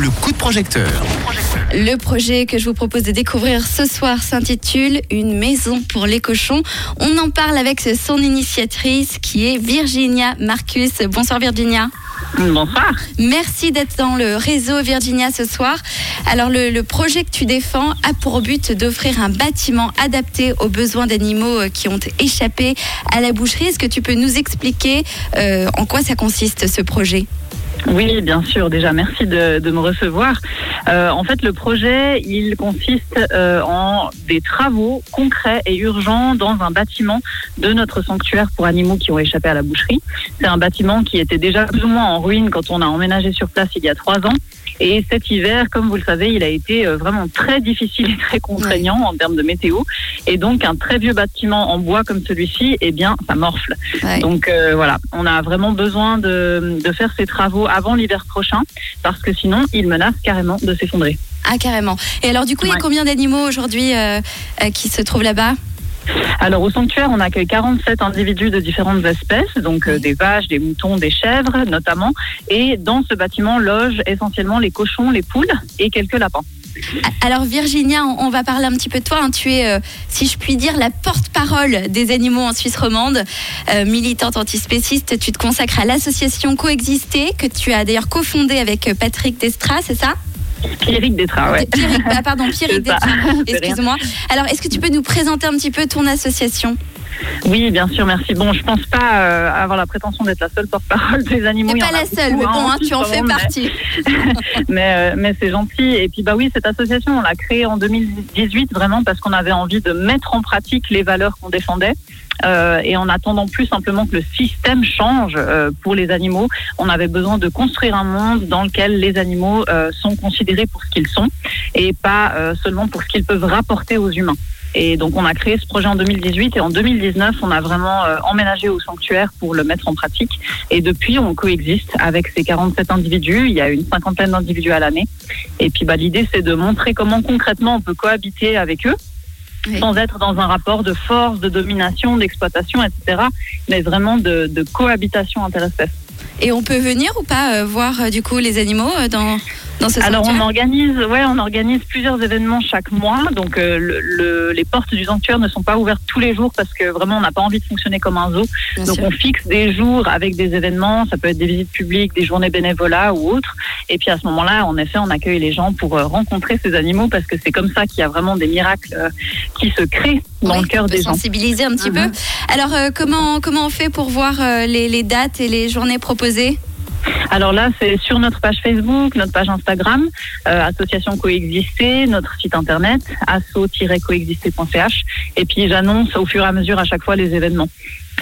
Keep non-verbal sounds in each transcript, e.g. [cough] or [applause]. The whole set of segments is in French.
le coup de projecteur. Le projet que je vous propose de découvrir ce soir s'intitule Une maison pour les cochons. On en parle avec son initiatrice qui est Virginia Marcus. Bonsoir Virginia. Bonsoir. Merci d'être dans le réseau Virginia ce soir. Alors le, le projet que tu défends a pour but d'offrir un bâtiment adapté aux besoins d'animaux euh, qui ont échappé à la boucherie. Est-ce que tu peux nous expliquer euh, en quoi ça consiste ce projet? Oui, bien sûr. Déjà, merci de, me recevoir. Euh, en fait, le projet, il consiste euh, en des travaux concrets et urgents dans un bâtiment de notre sanctuaire pour animaux qui ont échappé à la boucherie. C'est un bâtiment qui était déjà plus ou moins en ruine quand on a emménagé sur place il y a trois ans. Et cet hiver, comme vous le savez, il a été euh, vraiment très difficile et très contraignant en termes de météo. Et donc, un très vieux bâtiment en bois comme celui-ci, eh bien, ça morfle. Ouais. Donc euh, voilà, on a vraiment besoin de, de faire ces travaux avant l'hiver prochain, parce que sinon, il menace carrément de s'effondrer. Ah carrément. Et alors du coup, il y a combien d'animaux aujourd'hui euh, qui se trouvent là-bas? Alors au sanctuaire, on accueille 47 individus de différentes espèces, donc euh, des vaches, des moutons, des chèvres notamment. Et dans ce bâtiment logent essentiellement les cochons, les poules et quelques lapins. Alors Virginia, on, va parler un petit peu de toi. hein. Tu es, euh, si je puis dire, la porte-parole des animaux en Suisse romande, euh, militante antispéciste. Tu te consacres à l'association Coexister, que tu as d'ailleurs cofondée avec euh, Patrick Destra, c'est ça? Pierrick Détra, ouais. Pierrick, ah, pardon, [laughs] Pierrick rien. Excuse-moi. Alors, est-ce que tu peux nous présenter un petit peu ton association? Oui, bien sûr, merci. Bon, je pense pas euh, avoir la prétention d'être la seule porte-parole des animaux. T'es pas la seule, mais bon, hein, hein, tu en fais mais- partie. [laughs] mais, euh, mais c'est gentil. Et puis bah oui, cette association, on l'a créée en 2018 vraiment parce qu'on avait envie de mettre en pratique les valeurs qu'on défendait. Euh, et en attendant plus simplement que le système change euh, pour les animaux, on avait besoin de construire un monde dans lequel les animaux euh, sont considérés pour ce qu'ils sont et pas seulement pour ce qu'ils peuvent rapporter aux humains. Et donc on a créé ce projet en 2018 et en 2019 on a vraiment emménagé au sanctuaire pour le mettre en pratique. Et depuis on coexiste avec ces 47 individus. Il y a une cinquantaine d'individus à l'année. Et puis bah, l'idée c'est de montrer comment concrètement on peut cohabiter avec eux Oui. sans être dans un rapport de force, de domination, d'exploitation, etc. Mais vraiment de, de cohabitation interespèce. Et on peut venir ou pas euh, voir euh, du coup les animaux euh, dans, dans ce Alors on organise, ouais, on organise plusieurs événements chaque mois. Donc euh, le, le- les portes du sanctuaire ne sont pas ouvertes tous les jours parce que vraiment on n'a pas envie de fonctionner comme un zoo. Bien Donc sûr. on fixe des jours avec des événements, ça peut être des visites publiques, des journées bénévolat ou autres. Et puis à ce moment-là, en effet, on accueille les gens pour euh, rencontrer ces animaux parce que c'est comme ça qu'il y a vraiment des miracles euh, qui se créent dans Oui, le cœur des gens. sensibiliser un petit Mhm. peu. Alors, euh, comment, comment on fait pour voir euh, les, les dates et les journées proposées? Alors là, c'est sur notre page Facebook, notre page Instagram, euh, Association Coexister, notre site internet, asso-coexister.ch. Et puis j'annonce au fur et à mesure à chaque fois les événements.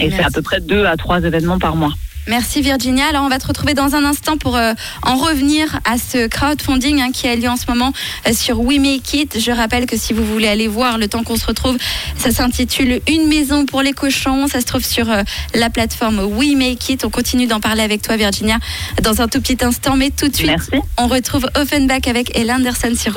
Et c'est à peu près deux à trois événements par mois. Merci Virginia. Alors, on va te retrouver dans un instant pour euh, en revenir à ce crowdfunding hein, qui a lieu en ce moment euh, sur We Make It. Je rappelle que si vous voulez aller voir le temps qu'on se retrouve, ça s'intitule Une maison pour les cochons. Ça se trouve sur euh, la plateforme We Make It. On continue d'en parler avec toi Virginia dans un tout petit instant, mais tout de suite, Merci. on retrouve Offenbach avec Ella Anderson sur